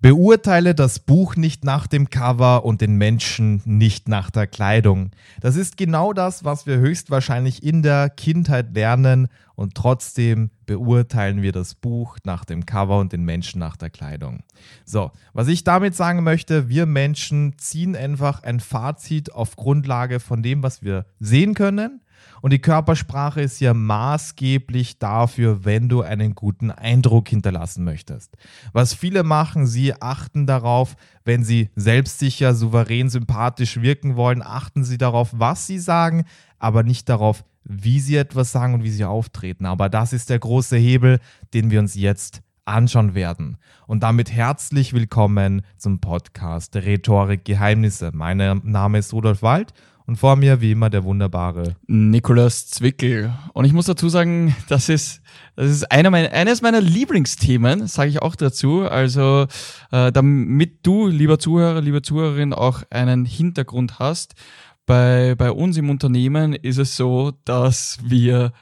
Beurteile das Buch nicht nach dem Cover und den Menschen nicht nach der Kleidung. Das ist genau das, was wir höchstwahrscheinlich in der Kindheit lernen und trotzdem beurteilen wir das Buch nach dem Cover und den Menschen nach der Kleidung. So, was ich damit sagen möchte, wir Menschen ziehen einfach ein Fazit auf Grundlage von dem, was wir sehen können und die Körpersprache ist ja maßgeblich dafür, wenn du einen guten Eindruck hinterlassen möchtest. Was viele machen, sie achten darauf, wenn sie selbstsicher, souverän, sympathisch wirken wollen, achten sie darauf, was sie sagen, aber nicht darauf, wie sie etwas sagen und wie sie auftreten. Aber das ist der große Hebel, den wir uns jetzt anschauen werden. Und damit herzlich willkommen zum Podcast Rhetorik Geheimnisse. Mein Name ist Rudolf Wald und vor mir, wie immer, der wunderbare Nikolaus Zwickel. Und ich muss dazu sagen, das ist, das ist einer meiner, eines meiner Lieblingsthemen, sage ich auch dazu. Also, äh, damit du, lieber Zuhörer, liebe Zuhörerin, auch einen Hintergrund hast. Bei, bei uns im Unternehmen ist es so, dass wir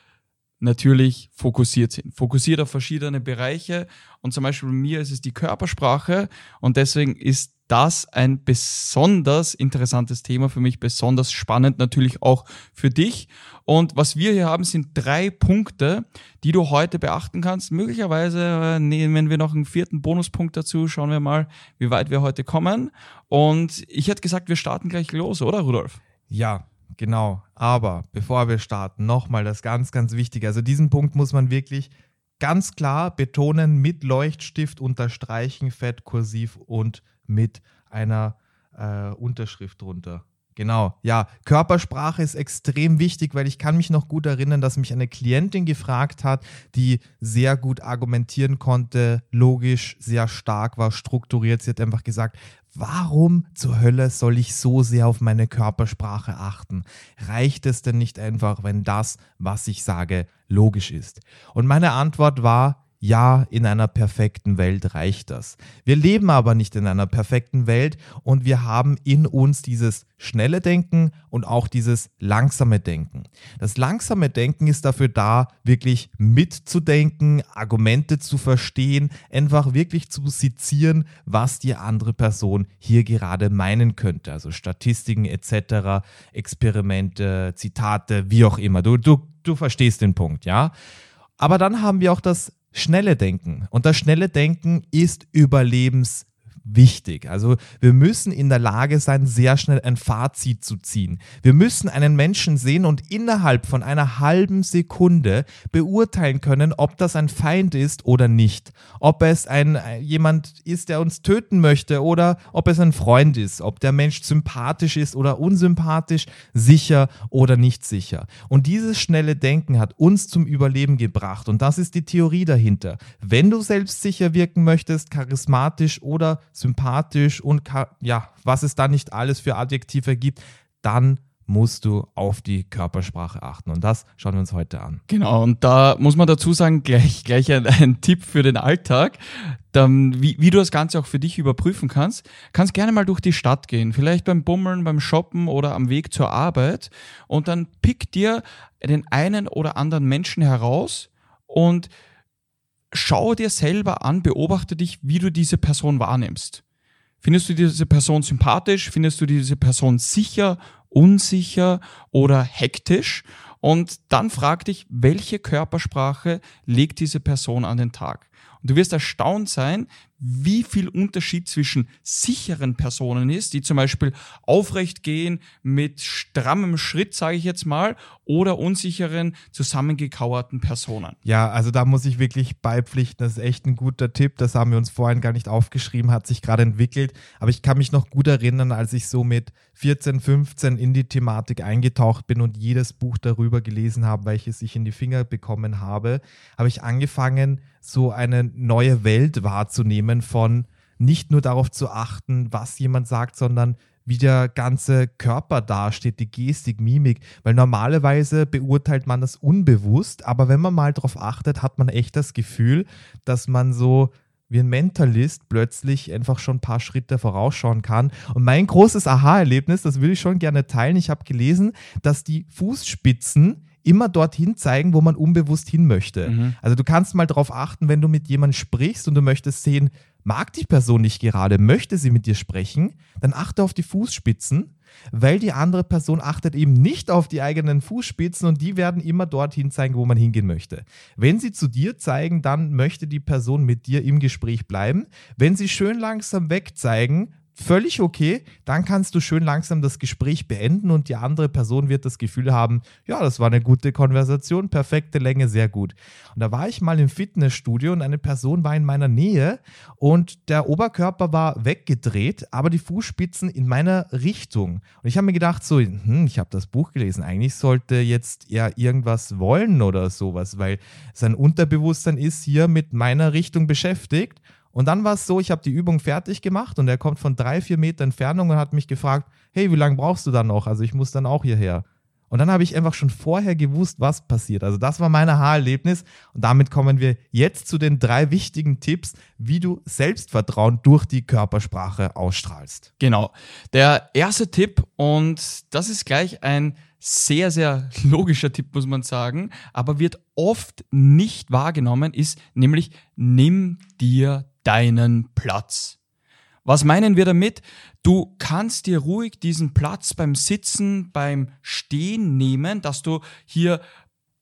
natürlich fokussiert sind. Fokussiert auf verschiedene Bereiche. Und zum Beispiel bei mir ist es die Körpersprache. Und deswegen ist das ein besonders interessantes Thema für mich, besonders spannend natürlich auch für dich. Und was wir hier haben, sind drei Punkte, die du heute beachten kannst. Möglicherweise äh, nehmen wir noch einen vierten Bonuspunkt dazu. Schauen wir mal, wie weit wir heute kommen. Und ich hätte gesagt, wir starten gleich los, oder Rudolf? Ja, genau. Aber bevor wir starten, nochmal das ganz, ganz Wichtige. Also diesen Punkt muss man wirklich ganz klar betonen, mit Leuchtstift unterstreichen, fett, kursiv und mit einer äh, Unterschrift drunter. Genau, ja, Körpersprache ist extrem wichtig, weil ich kann mich noch gut erinnern, dass mich eine Klientin gefragt hat, die sehr gut argumentieren konnte, logisch, sehr stark war, strukturiert. Sie hat einfach gesagt, warum zur Hölle soll ich so sehr auf meine Körpersprache achten? Reicht es denn nicht einfach, wenn das, was ich sage, logisch ist? Und meine Antwort war, ja, in einer perfekten Welt reicht das. Wir leben aber nicht in einer perfekten Welt und wir haben in uns dieses schnelle Denken und auch dieses langsame Denken. Das langsame Denken ist dafür da, wirklich mitzudenken, Argumente zu verstehen, einfach wirklich zu sezieren, was die andere Person hier gerade meinen könnte. Also Statistiken etc., Experimente, Zitate, wie auch immer. Du, du, du verstehst den Punkt, ja? Aber dann haben wir auch das schnelle Denken. Und das schnelle Denken ist überlebens wichtig. Also wir müssen in der Lage sein, sehr schnell ein Fazit zu ziehen. Wir müssen einen Menschen sehen und innerhalb von einer halben Sekunde beurteilen können, ob das ein Feind ist oder nicht. Ob es ein jemand ist, der uns töten möchte oder ob es ein Freund ist, ob der Mensch sympathisch ist oder unsympathisch, sicher oder nicht sicher. Und dieses schnelle Denken hat uns zum Überleben gebracht und das ist die Theorie dahinter. Wenn du selbstsicher wirken möchtest, charismatisch oder sympathisch und ja, was es da nicht alles für Adjektive gibt, dann musst du auf die Körpersprache achten. Und das schauen wir uns heute an. Genau, und da muss man dazu sagen, gleich, gleich ein, ein Tipp für den Alltag, dann, wie, wie du das Ganze auch für dich überprüfen kannst. Kannst gerne mal durch die Stadt gehen, vielleicht beim Bummeln, beim Shoppen oder am Weg zur Arbeit und dann pick dir den einen oder anderen Menschen heraus und schau dir selber an, beobachte dich, wie du diese Person wahrnimmst. Findest du diese Person sympathisch? Findest du diese Person sicher, unsicher oder hektisch? Und dann frag dich, welche Körpersprache legt diese Person an den Tag? Und du wirst erstaunt sein, wie viel Unterschied zwischen sicheren Personen ist, die zum Beispiel aufrecht gehen mit strammem Schritt, sage ich jetzt mal, oder unsicheren, zusammengekauerten Personen. Ja, also da muss ich wirklich beipflichten, das ist echt ein guter Tipp, das haben wir uns vorhin gar nicht aufgeschrieben, hat sich gerade entwickelt, aber ich kann mich noch gut erinnern, als ich so mit 14, 15 in die Thematik eingetaucht bin und jedes Buch darüber gelesen habe, welches ich in die Finger bekommen habe, habe ich angefangen, so eine neue Welt wahrzunehmen von nicht nur darauf zu achten, was jemand sagt, sondern wie der ganze Körper dasteht, die Gestik, Mimik, weil normalerweise beurteilt man das unbewusst, aber wenn man mal darauf achtet, hat man echt das Gefühl, dass man so wie ein Mentalist plötzlich einfach schon ein paar Schritte vorausschauen kann. Und mein großes Aha-Erlebnis, das will ich schon gerne teilen, ich habe gelesen, dass die Fußspitzen immer dorthin zeigen, wo man unbewusst hin möchte. Mhm. Also du kannst mal darauf achten, wenn du mit jemandem sprichst und du möchtest sehen, Mag die Person nicht gerade, möchte sie mit dir sprechen, dann achte auf die Fußspitzen, weil die andere Person achtet eben nicht auf die eigenen Fußspitzen und die werden immer dorthin zeigen, wo man hingehen möchte. Wenn sie zu dir zeigen, dann möchte die Person mit dir im Gespräch bleiben. Wenn sie schön langsam wegzeigen, völlig okay. Dann kannst du schön langsam das Gespräch beenden und die andere Person wird das Gefühl haben, ja, das war eine gute Konversation, perfekte Länge, sehr gut. Und da war ich mal im Fitnessstudio und eine Person war in meiner Nähe und der Oberkörper war weggedreht, aber die Fußspitzen in meiner Richtung. Und ich habe mir gedacht, so, hm, ich habe das Buch gelesen, eigentlich sollte jetzt er irgendwas wollen oder sowas, weil sein Unterbewusstsein ist hier mit meiner Richtung beschäftigt. Und dann war es so, ich habe die Übung fertig gemacht und er kommt von drei, vier Meter Entfernung und hat mich gefragt, hey, wie lange brauchst du dann noch? Also ich muss dann auch hierher. Und dann habe ich einfach schon vorher gewusst, was passiert. Also das war mein Haarerlebnis. Und damit kommen wir jetzt zu den drei wichtigen Tipps, wie du Selbstvertrauen durch die Körpersprache ausstrahlst. Genau. Der erste Tipp, und das ist gleich ein sehr, sehr logischer Tipp, muss man sagen, aber wird oft nicht wahrgenommen, ist nämlich, nimm dir deinen Platz. Was meinen wir damit? Du kannst dir ruhig diesen Platz beim Sitzen, beim Stehen nehmen, dass du hier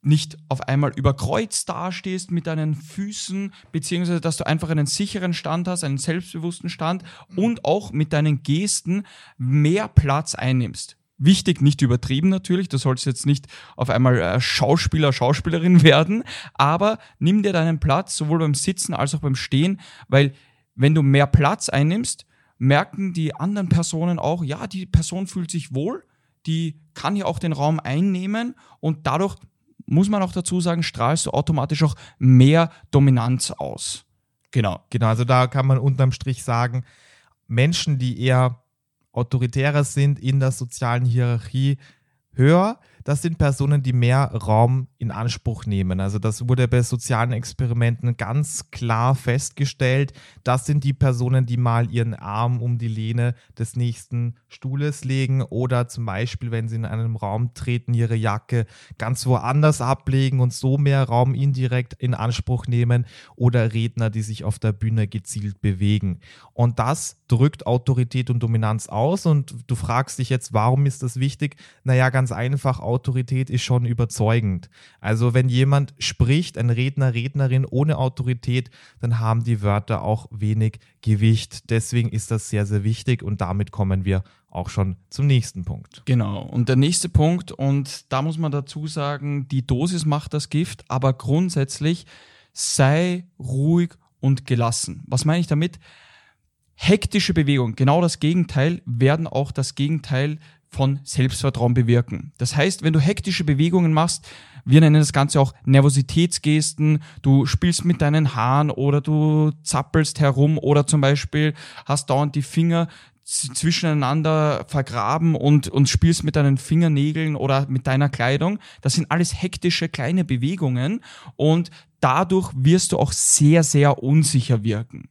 nicht auf einmal überkreuzt dastehst mit deinen Füßen, beziehungsweise dass du einfach einen sicheren Stand hast, einen selbstbewussten Stand und auch mit deinen Gesten mehr Platz einnimmst. Wichtig, nicht übertrieben natürlich, du sollst jetzt nicht auf einmal äh, Schauspieler, Schauspielerin werden, aber nimm dir deinen Platz, sowohl beim Sitzen als auch beim Stehen, weil wenn du mehr Platz einnimmst, merken die anderen Personen auch, ja, die Person fühlt sich wohl, die kann hier auch den Raum einnehmen und dadurch muss man auch dazu sagen, strahlst du automatisch auch mehr Dominanz aus. Genau. Genau, also da kann man unterm Strich sagen, Menschen, die eher autoritärer sind in der sozialen Hierarchie, höher das sind Personen, die mehr Raum in Anspruch nehmen. Also das wurde bei sozialen Experimenten ganz klar festgestellt. Das sind die Personen, die mal ihren Arm um die Lehne des nächsten Stuhles legen oder zum Beispiel, wenn sie in einem Raum treten, ihre Jacke ganz woanders ablegen und so mehr Raum indirekt in Anspruch nehmen oder Redner, die sich auf der Bühne gezielt bewegen. Und das drückt Autorität und Dominanz aus und du fragst dich jetzt, warum ist das wichtig? Naja, ganz einfach, Autorität ist schon überzeugend. Also wenn jemand spricht, ein Redner, Rednerin ohne Autorität, dann haben die Wörter auch wenig Gewicht. Deswegen ist das sehr, sehr wichtig und damit kommen wir auch schon zum nächsten Punkt. Genau. Und der nächste Punkt, und da muss man dazu sagen, die Dosis macht das Gift, aber grundsätzlich sei ruhig und gelassen. Was meine ich damit? Hektische Bewegungen, genau das Gegenteil, werden auch das Gegenteil von Selbstvertrauen bewirken. Das heißt, wenn du hektische Bewegungen machst, wir nennen das Ganze auch Nervositätsgesten, du spielst mit deinen Haaren oder du zappelst herum oder zum Beispiel hast dauernd die Finger zwischeneinander vergraben und, und spielst mit deinen Fingernägeln oder mit deiner Kleidung. Das sind alles hektische kleine Bewegungen und dadurch wirst du auch sehr, sehr unsicher wirken.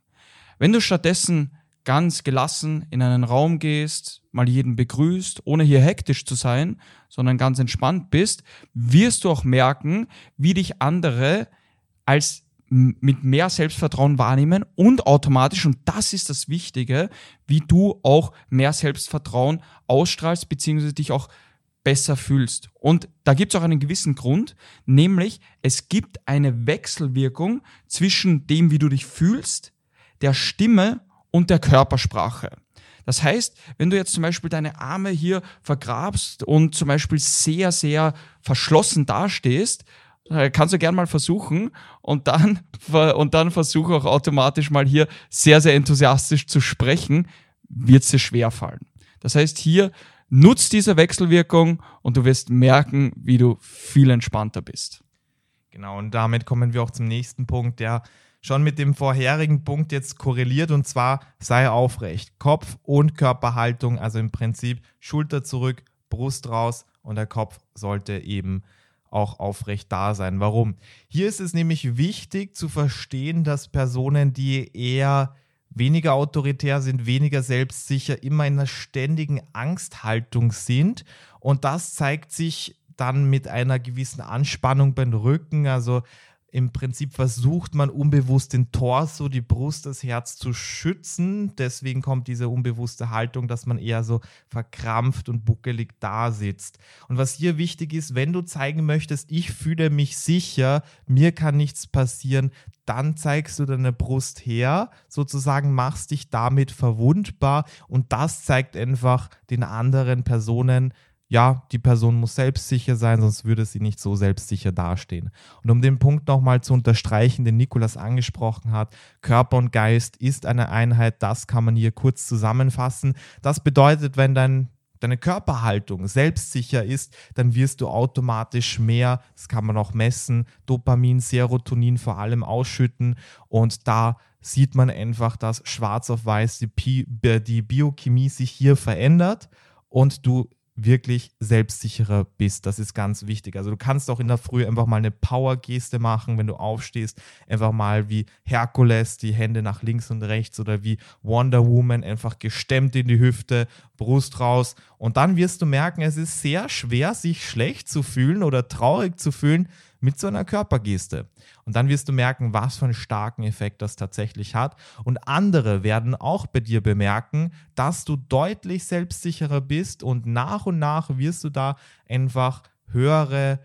Wenn du stattdessen ganz gelassen in einen Raum gehst, mal jeden begrüßt, ohne hier hektisch zu sein, sondern ganz entspannt bist, wirst du auch merken, wie dich andere als mit mehr Selbstvertrauen wahrnehmen und automatisch, und das ist das Wichtige, wie du auch mehr Selbstvertrauen ausstrahlst, beziehungsweise dich auch besser fühlst. Und da gibt es auch einen gewissen Grund, nämlich es gibt eine Wechselwirkung zwischen dem, wie du dich fühlst, der Stimme und der Körpersprache. Das heißt, wenn du jetzt zum Beispiel deine Arme hier vergrabst und zum Beispiel sehr, sehr verschlossen dastehst, äh, kannst du gern mal versuchen und dann, und dann versuche auch automatisch mal hier sehr, sehr enthusiastisch zu sprechen, wird es dir schwer fallen. Das heißt, hier nutzt diese Wechselwirkung und du wirst merken, wie du viel entspannter bist. Genau, und damit kommen wir auch zum nächsten Punkt, der schon mit dem vorherigen Punkt jetzt korreliert und zwar sei aufrecht. Kopf und Körperhaltung, also im Prinzip Schulter zurück, Brust raus und der Kopf sollte eben auch aufrecht da sein. Warum? Hier ist es nämlich wichtig zu verstehen, dass Personen, die eher weniger autoritär sind, weniger selbstsicher, immer in einer ständigen Angsthaltung sind. Und das zeigt sich dann mit einer gewissen Anspannung beim Rücken. Also im Prinzip versucht man unbewusst den Torso, die Brust, das Herz zu schützen. Deswegen kommt diese unbewusste Haltung, dass man eher so verkrampft und buckelig da sitzt. Und was hier wichtig ist, wenn du zeigen möchtest, ich fühle mich sicher, mir kann nichts passieren, dann zeigst du deine Brust her, sozusagen machst dich damit verwundbar und das zeigt einfach den anderen Personen, ja, die Person muss selbstsicher sein, sonst würde sie nicht so selbstsicher dastehen. Und um den Punkt nochmal zu unterstreichen, den Nikolas angesprochen hat, Körper und Geist ist eine Einheit, das kann man hier kurz zusammenfassen. Das bedeutet, wenn dein deine Körperhaltung selbstsicher ist, dann wirst du automatisch mehr, das kann man auch messen, Dopamin, Serotonin vor allem ausschütten und da sieht man einfach, dass schwarz auf weiß die, die Biochemie sich hier verändert und du wirklich selbstsicherer bist. Das ist ganz wichtig. Also du kannst auch in der Früh einfach mal eine Power-Geste machen, wenn du aufstehst. Einfach mal wie Herkules, die Hände nach links und rechts oder wie Wonder Woman, einfach gestemmt in die Hüfte, Brust raus. Und dann wirst du merken, es ist sehr schwer, sich schlecht zu fühlen oder traurig zu fühlen, mit so einer Körpergeste. Und dann wirst du merken, was für einen starken Effekt das tatsächlich hat. Und andere werden auch bei dir bemerken, dass du deutlich selbstsicherer bist und nach und nach wirst du da einfach höhere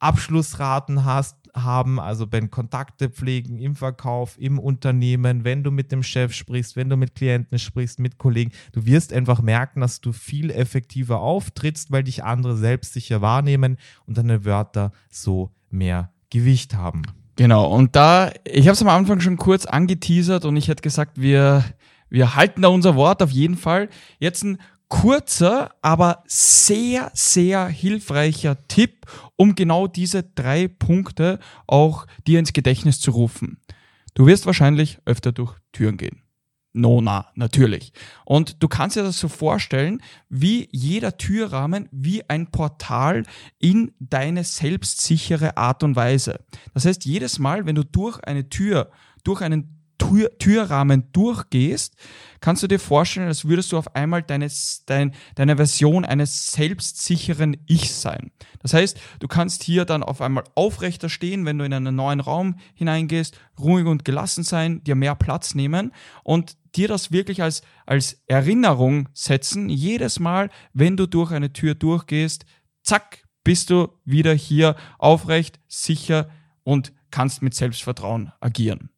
Abschlussraten hast, haben, also wenn Kontakte pflegen im Verkauf, im Unternehmen, wenn du mit dem Chef sprichst, wenn du mit Klienten sprichst, mit Kollegen, du wirst einfach merken, dass du viel effektiver auftrittst, weil dich andere selbstsicher wahrnehmen und deine Wörter so mehr Gewicht haben. Genau, und da, ich habe es am Anfang schon kurz angeteasert und ich hätte gesagt, wir, wir halten da unser Wort auf jeden Fall. Jetzt ein kurzer, aber sehr, sehr hilfreicher Tipp, um genau diese drei Punkte auch dir ins Gedächtnis zu rufen. Du wirst wahrscheinlich öfter durch Türen gehen. Nona, natürlich. Und du kannst dir das so vorstellen, wie jeder Türrahmen, wie ein Portal in deine selbstsichere Art und Weise. Das heißt, jedes Mal, wenn du durch eine Tür, durch einen Tür, Türrahmen durchgehst, kannst du dir vorstellen, als würdest du auf einmal deine, dein, deine Version eines selbstsicheren Ich sein. Das heißt, du kannst hier dann auf einmal aufrechter stehen, wenn du in einen neuen Raum hineingehst, ruhig und gelassen sein, dir mehr Platz nehmen und dir das wirklich als, als Erinnerung setzen. Jedes Mal, wenn du durch eine Tür durchgehst, zack, bist du wieder hier aufrecht, sicher und kannst mit Selbstvertrauen agieren.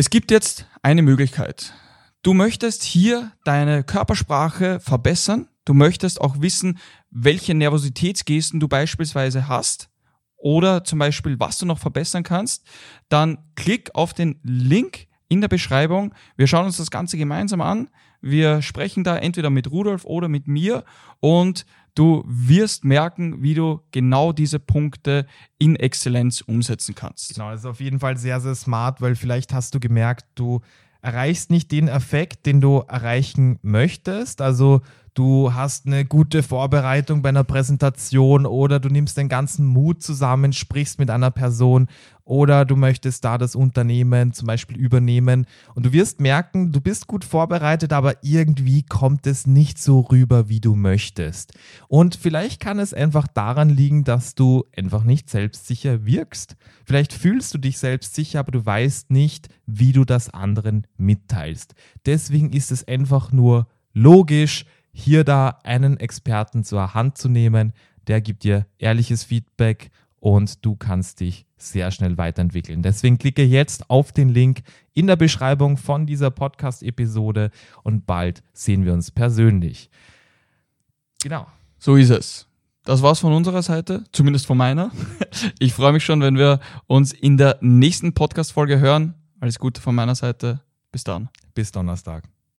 Es gibt jetzt eine Möglichkeit. Du möchtest hier deine Körpersprache verbessern. Du möchtest auch wissen, welche Nervositätsgesten du beispielsweise hast oder zum Beispiel, was du noch verbessern kannst. Dann klick auf den Link in der Beschreibung. Wir schauen uns das Ganze gemeinsam an. Wir sprechen da entweder mit Rudolf oder mit mir und du wirst merken, wie du genau diese Punkte in Exzellenz umsetzen kannst. Genau, das ist auf jeden Fall sehr, sehr smart, weil vielleicht hast du gemerkt, du erreichst nicht den Effekt, den du erreichen möchtest. Also du hast eine gute Vorbereitung bei einer Präsentation oder du nimmst den ganzen Mut zusammen, sprichst mit einer Person oder du möchtest da das Unternehmen zum Beispiel übernehmen und du wirst merken, du bist gut vorbereitet, aber irgendwie kommt es nicht so rüber, wie du möchtest. Und vielleicht kann es einfach daran liegen, dass du einfach nicht selbstsicher wirkst. Vielleicht fühlst du dich selbstsicher, aber du weißt nicht, wie du das anderen mitteilst. Deswegen ist es einfach nur logisch, hier da einen Experten zur Hand zu nehmen, der gibt dir ehrliches Feedback und du kannst dich sehr schnell weiterentwickeln. Deswegen klicke jetzt auf den Link in der Beschreibung von dieser Podcast-Episode und bald sehen wir uns persönlich. Genau. So ist es. Das war's von unserer Seite, zumindest von meiner. Ich freue mich schon, wenn wir uns in der nächsten Podcast-Folge hören. Alles Gute von meiner Seite. Bis dann. Bis Donnerstag.